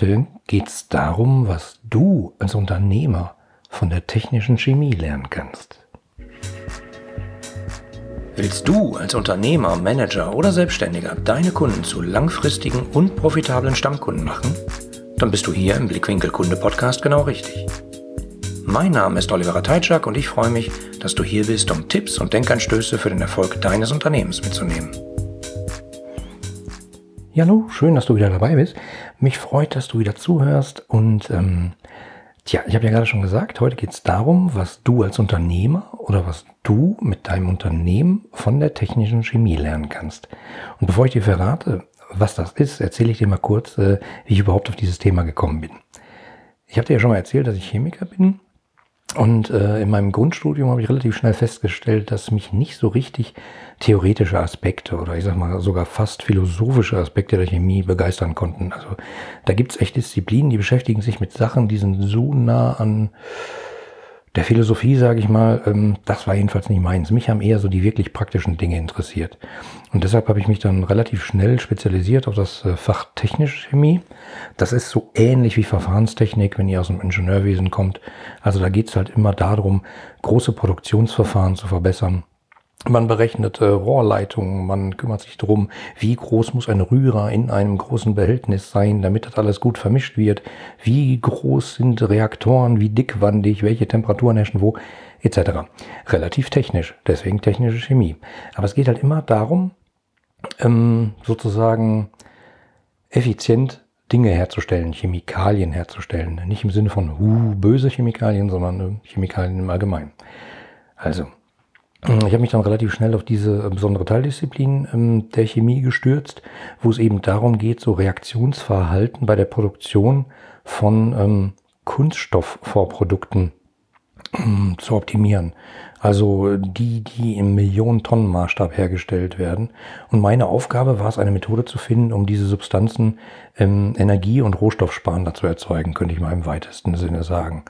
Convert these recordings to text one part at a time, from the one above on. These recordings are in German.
Heute geht es darum, was du als Unternehmer von der technischen Chemie lernen kannst. Willst du als Unternehmer, Manager oder Selbstständiger deine Kunden zu langfristigen und profitablen Stammkunden machen? Dann bist du hier im Blickwinkel Kunde Podcast genau richtig. Mein Name ist Oliver Teitschak und ich freue mich, dass du hier bist, um Tipps und Denkanstöße für den Erfolg deines Unternehmens mitzunehmen. Hallo, schön, dass du wieder dabei bist. Mich freut, dass du wieder zuhörst. Und ähm, tja, ich habe ja gerade schon gesagt, heute geht es darum, was du als Unternehmer oder was du mit deinem Unternehmen von der technischen Chemie lernen kannst. Und bevor ich dir verrate, was das ist, erzähle ich dir mal kurz, äh, wie ich überhaupt auf dieses Thema gekommen bin. Ich habe dir ja schon mal erzählt, dass ich Chemiker bin und äh, in meinem Grundstudium habe ich relativ schnell festgestellt, dass mich nicht so richtig theoretische Aspekte oder ich sag mal sogar fast philosophische Aspekte der Chemie begeistern konnten. Also da gibt's echt Disziplinen, die beschäftigen sich mit Sachen, die sind so nah an der Philosophie, sage ich mal, ähm, das war jedenfalls nicht meins. Mich haben eher so die wirklich praktischen Dinge interessiert. Und deshalb habe ich mich dann relativ schnell spezialisiert auf das äh, Fach Technische Chemie. Das ist so ähnlich wie Verfahrenstechnik, wenn ihr aus dem Ingenieurwesen kommt. Also da geht es halt immer darum, große Produktionsverfahren zu verbessern man berechnet äh, Rohrleitungen, man kümmert sich darum, wie groß muss ein Rührer in einem großen Behältnis sein, damit das alles gut vermischt wird, wie groß sind Reaktoren, wie dickwandig, welche Temperaturen herrschen wo, etc. Relativ technisch, deswegen technische Chemie. Aber es geht halt immer darum, ähm, sozusagen effizient Dinge herzustellen, Chemikalien herzustellen. Nicht im Sinne von uh, böse Chemikalien, sondern äh, Chemikalien im Allgemeinen. Also, ich habe mich dann relativ schnell auf diese äh, besondere Teildisziplin ähm, der Chemie gestürzt, wo es eben darum geht, so Reaktionsverhalten bei der Produktion von ähm, Kunststoffvorprodukten ähm, zu optimieren. Also die, die im Millionen-Tonnen-Maßstab hergestellt werden. Und meine Aufgabe war es, eine Methode zu finden, um diese Substanzen ähm, energie- und rohstoffsparender zu erzeugen, könnte ich mal im weitesten Sinne sagen.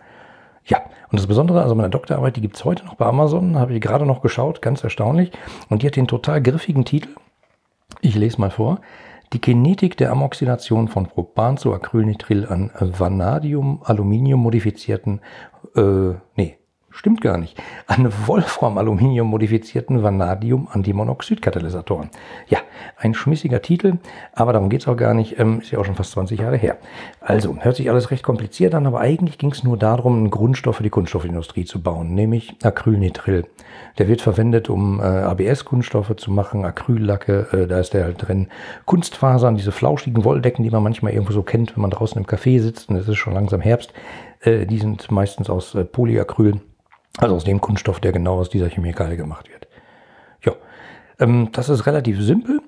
Ja, und das Besondere, also meine Doktorarbeit, die gibt's heute noch bei Amazon, habe ich gerade noch geschaut, ganz erstaunlich. Und die hat den total griffigen Titel. Ich lese mal vor. Die Kinetik der Amoxidation von Propan zu Acrylnitril an Vanadium-Aluminium modifizierten, äh, nee, Stimmt gar nicht. An Wolfram-Aluminium modifizierten Vanadium-Antimonoxid-Katalysatoren. Ja, ein schmissiger Titel, aber darum geht's auch gar nicht. Ähm, ist ja auch schon fast 20 Jahre her. Also, hört sich alles recht kompliziert an, aber eigentlich ging es nur darum, einen Grundstoff für die Kunststoffindustrie zu bauen, nämlich Acrylnitril. Der wird verwendet, um äh, ABS-Kunststoffe zu machen, Acryllacke, äh, da ist der halt drin. Kunstfasern, diese flauschigen Wolldecken, die man manchmal irgendwo so kennt, wenn man draußen im Café sitzt und es ist schon langsam Herbst, äh, die sind meistens aus äh, Polyacryl. Also aus dem Kunststoff, der genau aus dieser Chemikalie gemacht wird. Ja, ähm, das ist relativ simpel.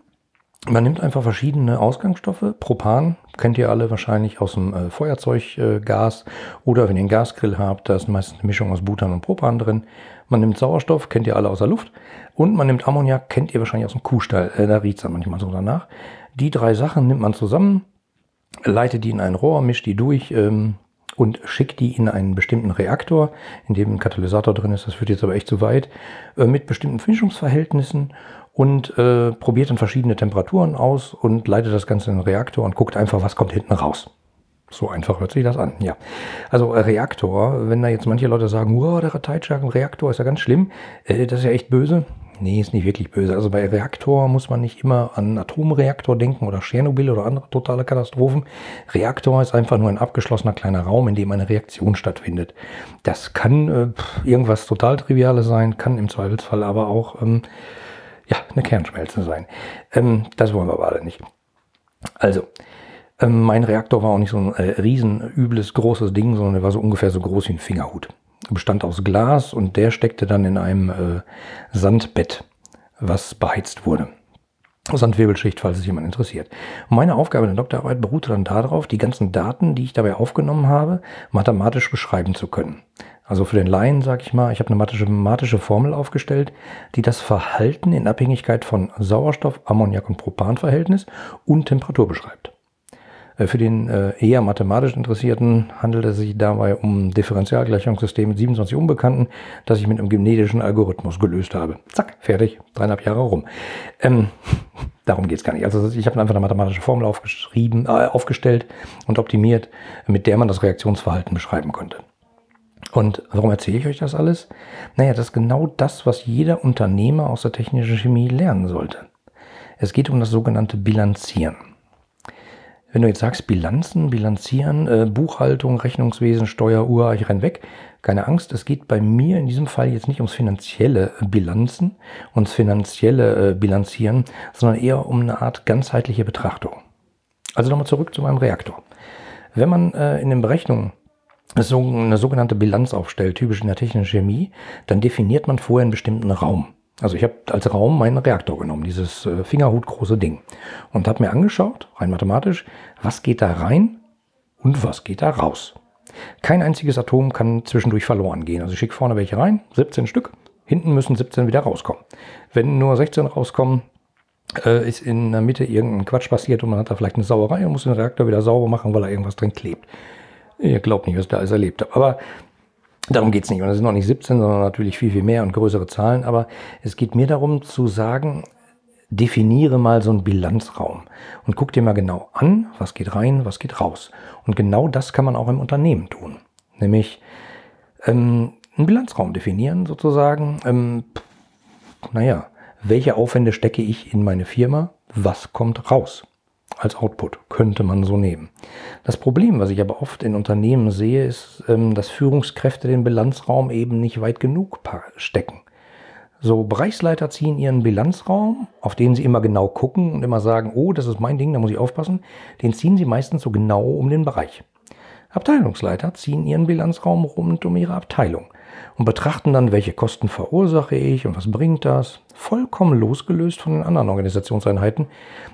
Man nimmt einfach verschiedene Ausgangsstoffe. Propan kennt ihr alle wahrscheinlich aus dem äh, Feuerzeuggas äh, oder wenn ihr einen Gasgrill habt, da ist meistens eine Mischung aus Butan und Propan drin. Man nimmt Sauerstoff, kennt ihr alle aus der Luft. Und man nimmt Ammoniak, kennt ihr wahrscheinlich aus dem Kuhstall. Äh, da riecht es manchmal so danach. Die drei Sachen nimmt man zusammen, leitet die in ein Rohr, mischt die durch, ähm, und schickt die in einen bestimmten Reaktor, in dem ein Katalysator drin ist, das führt jetzt aber echt zu weit, äh, mit bestimmten Mischungsverhältnissen und äh, probiert dann verschiedene Temperaturen aus und leitet das Ganze in den Reaktor und guckt einfach, was kommt hinten raus. So einfach hört sich das an, ja. Also äh, Reaktor, wenn da jetzt manche Leute sagen, wow, der Teitschak, ein Reaktor ist ja ganz schlimm, äh, das ist ja echt böse. Nee, ist nicht wirklich böse. Also bei Reaktor muss man nicht immer an Atomreaktor denken oder Tschernobyl oder andere totale Katastrophen. Reaktor ist einfach nur ein abgeschlossener kleiner Raum, in dem eine Reaktion stattfindet. Das kann äh, irgendwas total Triviales sein, kann im Zweifelsfall aber auch ähm, ja, eine Kernschmelze sein. Ähm, das wollen wir aber alle nicht. Also, ähm, mein Reaktor war auch nicht so ein äh, riesen, übles, großes Ding, sondern er war so ungefähr so groß wie ein Fingerhut bestand aus Glas und der steckte dann in einem äh, Sandbett, was beheizt wurde. Sandwirbelschicht, falls es jemand interessiert. Meine Aufgabe in der Doktorarbeit beruhte dann darauf, die ganzen Daten, die ich dabei aufgenommen habe, mathematisch beschreiben zu können. Also für den Laien sage ich mal, ich habe eine mathematische Formel aufgestellt, die das Verhalten in Abhängigkeit von Sauerstoff, Ammoniak und Propanverhältnis und Temperatur beschreibt. Äh, für den äh, eher mathematisch Interessierten handelt es sich dabei um Differentialgleichungssystem mit 27 Unbekannten, das ich mit einem genetischen Algorithmus gelöst habe. Zack, fertig, dreieinhalb Jahre rum. Ähm, darum geht es gar nicht. Also ich habe einfach eine mathematische Formel aufgeschrieben, äh, aufgestellt und optimiert, mit der man das Reaktionsverhalten beschreiben konnte. Und warum erzähle ich euch das alles? Naja, das ist genau das, was jeder Unternehmer aus der technischen Chemie lernen sollte. Es geht um das sogenannte Bilanzieren. Wenn du jetzt sagst, Bilanzen, Bilanzieren, äh, Buchhaltung, Rechnungswesen, Steuer, Uhr, ich renn weg, keine Angst, es geht bei mir in diesem Fall jetzt nicht ums finanzielle Bilanzen, ums finanzielle äh, Bilanzieren, sondern eher um eine Art ganzheitliche Betrachtung. Also nochmal zurück zu meinem Reaktor. Wenn man äh, in den Berechnungen eine sogenannte Bilanz aufstellt, typisch in der technischen Chemie, dann definiert man vorher einen bestimmten Raum. Also ich habe als Raum meinen Reaktor genommen, dieses äh, Fingerhutgroße Ding, und habe mir angeschaut, rein mathematisch, was geht da rein und was geht da raus. Kein einziges Atom kann zwischendurch verloren gehen. Also ich schicke vorne welche rein, 17 Stück, hinten müssen 17 wieder rauskommen. Wenn nur 16 rauskommen, äh, ist in der Mitte irgendein Quatsch passiert und man hat da vielleicht eine Sauerei und muss den Reaktor wieder sauber machen, weil da irgendwas drin klebt. Ihr glaubt nicht, was ich da alles erlebt habe. Aber darum geht es nicht. Und es sind noch nicht 17, sondern natürlich viel, viel mehr und größere Zahlen. Aber es geht mir darum zu sagen, definiere mal so einen Bilanzraum und guck dir mal genau an, was geht rein, was geht raus. Und genau das kann man auch im Unternehmen tun. Nämlich ähm, einen Bilanzraum definieren sozusagen. Ähm, naja, welche Aufwände stecke ich in meine Firma? Was kommt raus? Als Output, könnte man so nehmen. Das Problem, was ich aber oft in Unternehmen sehe, ist, ähm, dass Führungskräfte den Bilanzraum eben nicht weit genug stecken. So, Bereichsleiter ziehen ihren Bilanzraum, auf den sie immer genau gucken und immer sagen, oh, das ist mein Ding, da muss ich aufpassen. Den ziehen sie meistens so genau um den Bereich. Abteilungsleiter ziehen ihren Bilanzraum rund um ihre Abteilung und betrachten dann, welche Kosten verursache ich und was bringt das. Vollkommen losgelöst von den anderen Organisationseinheiten.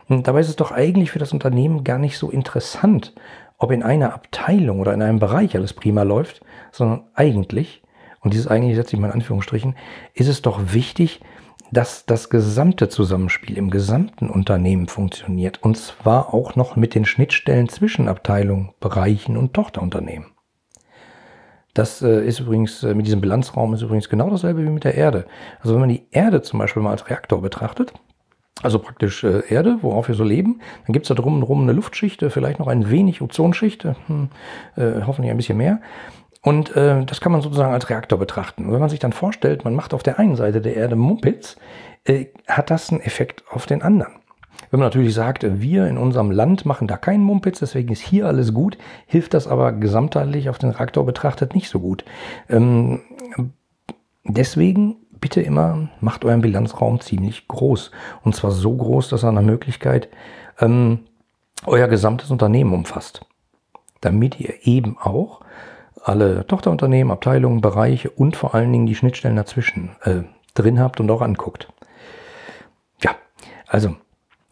Und dabei ist es doch eigentlich für das Unternehmen gar nicht so interessant, ob in einer Abteilung oder in einem Bereich alles prima läuft, sondern eigentlich, und dieses eigentlich setze ich mal in Anführungsstrichen, ist es doch wichtig, dass das gesamte Zusammenspiel im gesamten Unternehmen funktioniert. Und zwar auch noch mit den Schnittstellen zwischen Abteilungen, Bereichen und Tochterunternehmen. Das äh, ist übrigens, äh, mit diesem Bilanzraum ist übrigens genau dasselbe wie mit der Erde. Also wenn man die Erde zum Beispiel mal als Reaktor betrachtet, also praktisch äh, Erde, worauf wir so leben, dann gibt es da drumherum eine Luftschicht, vielleicht noch ein wenig Ozonschicht, hm, äh, hoffentlich ein bisschen mehr. Und äh, das kann man sozusagen als Reaktor betrachten. Und wenn man sich dann vorstellt, man macht auf der einen Seite der Erde Mumpitz, äh, hat das einen Effekt auf den anderen. Wenn man natürlich sagt, wir in unserem Land machen da keinen Mumpitz, deswegen ist hier alles gut, hilft das aber gesamtheitlich auf den Reaktor betrachtet nicht so gut. Ähm, deswegen bitte immer, macht euren Bilanzraum ziemlich groß. Und zwar so groß, dass er nach Möglichkeit ähm, euer gesamtes Unternehmen umfasst. Damit ihr eben auch alle Tochterunternehmen, Abteilungen, Bereiche und vor allen Dingen die Schnittstellen dazwischen äh, drin habt und auch anguckt. Ja, also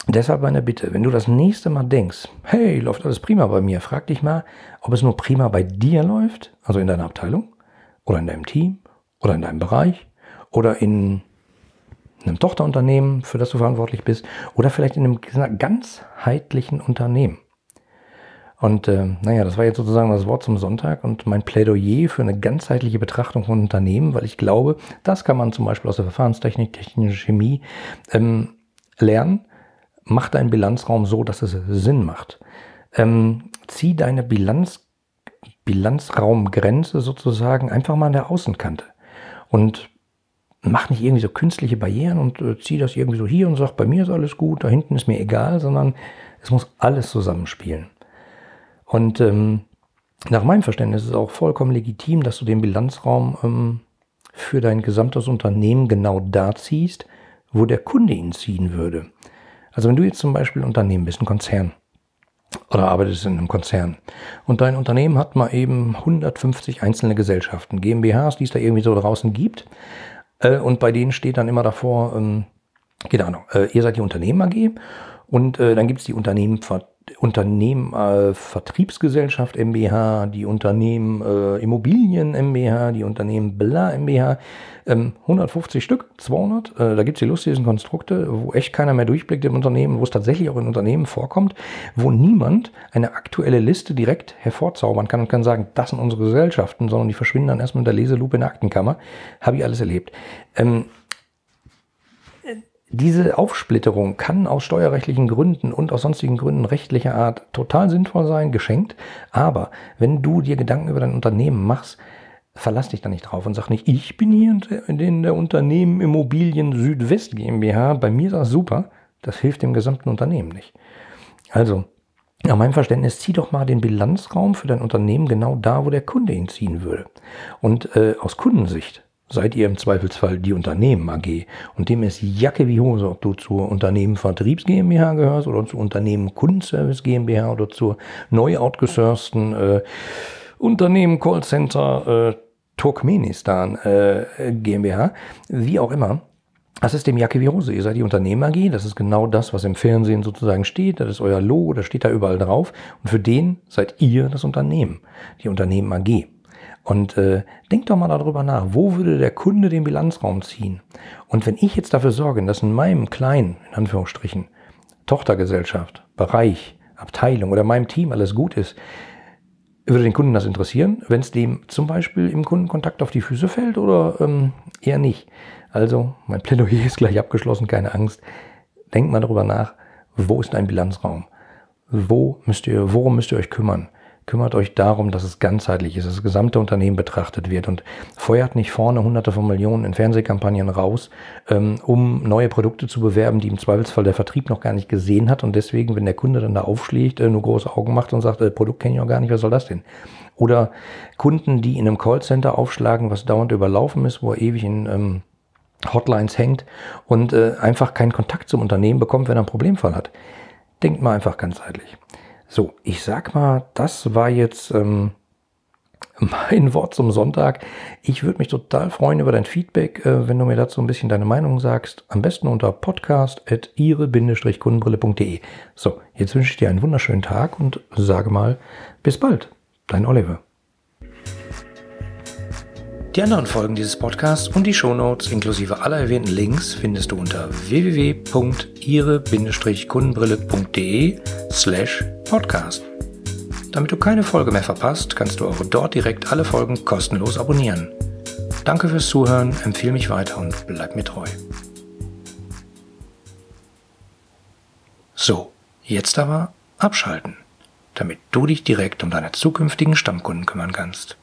Deshalb meine Bitte, wenn du das nächste Mal denkst, hey, läuft alles prima bei mir, frag dich mal, ob es nur prima bei dir läuft, also in deiner Abteilung oder in deinem Team oder in deinem Bereich oder in einem Tochterunternehmen, für das du verantwortlich bist oder vielleicht in einem ganzheitlichen Unternehmen. Und äh, naja, das war jetzt sozusagen das Wort zum Sonntag und mein Plädoyer für eine ganzheitliche Betrachtung von Unternehmen, weil ich glaube, das kann man zum Beispiel aus der Verfahrenstechnik, technische Chemie ähm, lernen mach deinen Bilanzraum so, dass es Sinn macht. Ähm, zieh deine Bilanz, Bilanzraumgrenze sozusagen einfach mal an der Außenkante. Und mach nicht irgendwie so künstliche Barrieren und äh, zieh das irgendwie so hier und sag, bei mir ist alles gut, da hinten ist mir egal, sondern es muss alles zusammenspielen. Und ähm, nach meinem Verständnis ist es auch vollkommen legitim, dass du den Bilanzraum ähm, für dein gesamtes Unternehmen genau da ziehst, wo der Kunde ihn ziehen würde. Also wenn du jetzt zum Beispiel ein Unternehmen bist, ein Konzern, oder arbeitest in einem Konzern und dein Unternehmen hat mal eben 150 einzelne Gesellschaften, GmbHs, die es da irgendwie so draußen gibt äh, und bei denen steht dann immer davor, ähm, keine Ahnung, äh, ihr seid die Unternehmen AG und äh, dann gibt es die Unternehmen, Unternehmen äh, Vertriebsgesellschaft MBH, die Unternehmen äh, Immobilien MBH, die Unternehmen Bla MBH, ähm, 150 Stück, 200. Äh, da gibt's die lustigsten Konstrukte, wo echt keiner mehr durchblickt im Unternehmen, wo es tatsächlich auch in Unternehmen vorkommt, wo niemand eine aktuelle Liste direkt hervorzaubern kann und kann sagen, das sind unsere Gesellschaften, sondern die verschwinden dann erstmal in der Leselupe in der Aktenkammer. Habe ich alles erlebt. Ähm, diese Aufsplitterung kann aus steuerrechtlichen Gründen und aus sonstigen Gründen rechtlicher Art total sinnvoll sein, geschenkt. Aber wenn du dir Gedanken über dein Unternehmen machst, verlass dich da nicht drauf und sag nicht, ich bin hier in der Unternehmen Immobilien Südwest GmbH, bei mir ist das super. Das hilft dem gesamten Unternehmen nicht. Also, nach meinem Verständnis, zieh doch mal den Bilanzraum für dein Unternehmen genau da, wo der Kunde ihn ziehen würde. Und äh, aus Kundensicht seid ihr im Zweifelsfall die Unternehmen AG. Und dem ist Jacke wie Hose, ob du zur Unternehmen Vertriebs GmbH gehörst oder zur Unternehmen Kundenservice GmbH oder zur neu outgesourcten äh, Unternehmen Callcenter äh, Turkmenistan äh, GmbH, wie auch immer. Das ist dem Jacke wie Hose. Ihr seid die Unternehmen AG. Das ist genau das, was im Fernsehen sozusagen steht. Das ist euer Logo. Das steht da überall drauf. Und für den seid ihr das Unternehmen. Die Unternehmen AG. Und äh, denkt doch mal darüber nach, wo würde der Kunde den Bilanzraum ziehen? Und wenn ich jetzt dafür sorge, dass in meinem kleinen, in Anführungsstrichen, Tochtergesellschaft, Bereich, Abteilung oder meinem Team alles gut ist, würde den Kunden das interessieren, wenn es dem zum Beispiel im Kundenkontakt auf die Füße fällt oder ähm, eher nicht? Also, mein Plädoyer ist gleich abgeschlossen, keine Angst. Denkt mal darüber nach, wo ist dein Bilanzraum? Wo müsst ihr, worum müsst ihr euch kümmern? Kümmert euch darum, dass es ganzheitlich ist, dass das gesamte Unternehmen betrachtet wird und feuert nicht vorne hunderte von Millionen in Fernsehkampagnen raus, ähm, um neue Produkte zu bewerben, die im Zweifelsfall der Vertrieb noch gar nicht gesehen hat und deswegen, wenn der Kunde dann da aufschlägt, äh, nur große Augen macht und sagt, äh, Produkt kenne ich noch gar nicht, was soll das denn? Oder Kunden, die in einem Callcenter aufschlagen, was dauernd überlaufen ist, wo er ewig in ähm, Hotlines hängt und äh, einfach keinen Kontakt zum Unternehmen bekommt, wenn er einen Problemfall hat. Denkt mal einfach ganzheitlich. So, ich sag mal, das war jetzt ähm, mein Wort zum Sonntag. Ich würde mich total freuen über dein Feedback, äh, wenn du mir dazu ein bisschen deine Meinung sagst. Am besten unter podcast.ire-kundenbrille.de. So, jetzt wünsche ich dir einen wunderschönen Tag und sage mal, bis bald. Dein Oliver. Die anderen Folgen dieses Podcasts und die Shownotes inklusive aller erwähnten Links findest du unter www.ire-kundenbrille.de slash podcast. Damit du keine Folge mehr verpasst, kannst du auch dort direkt alle Folgen kostenlos abonnieren. Danke fürs Zuhören, empfehle mich weiter und bleib mir treu. So, jetzt aber abschalten, damit du dich direkt um deine zukünftigen Stammkunden kümmern kannst.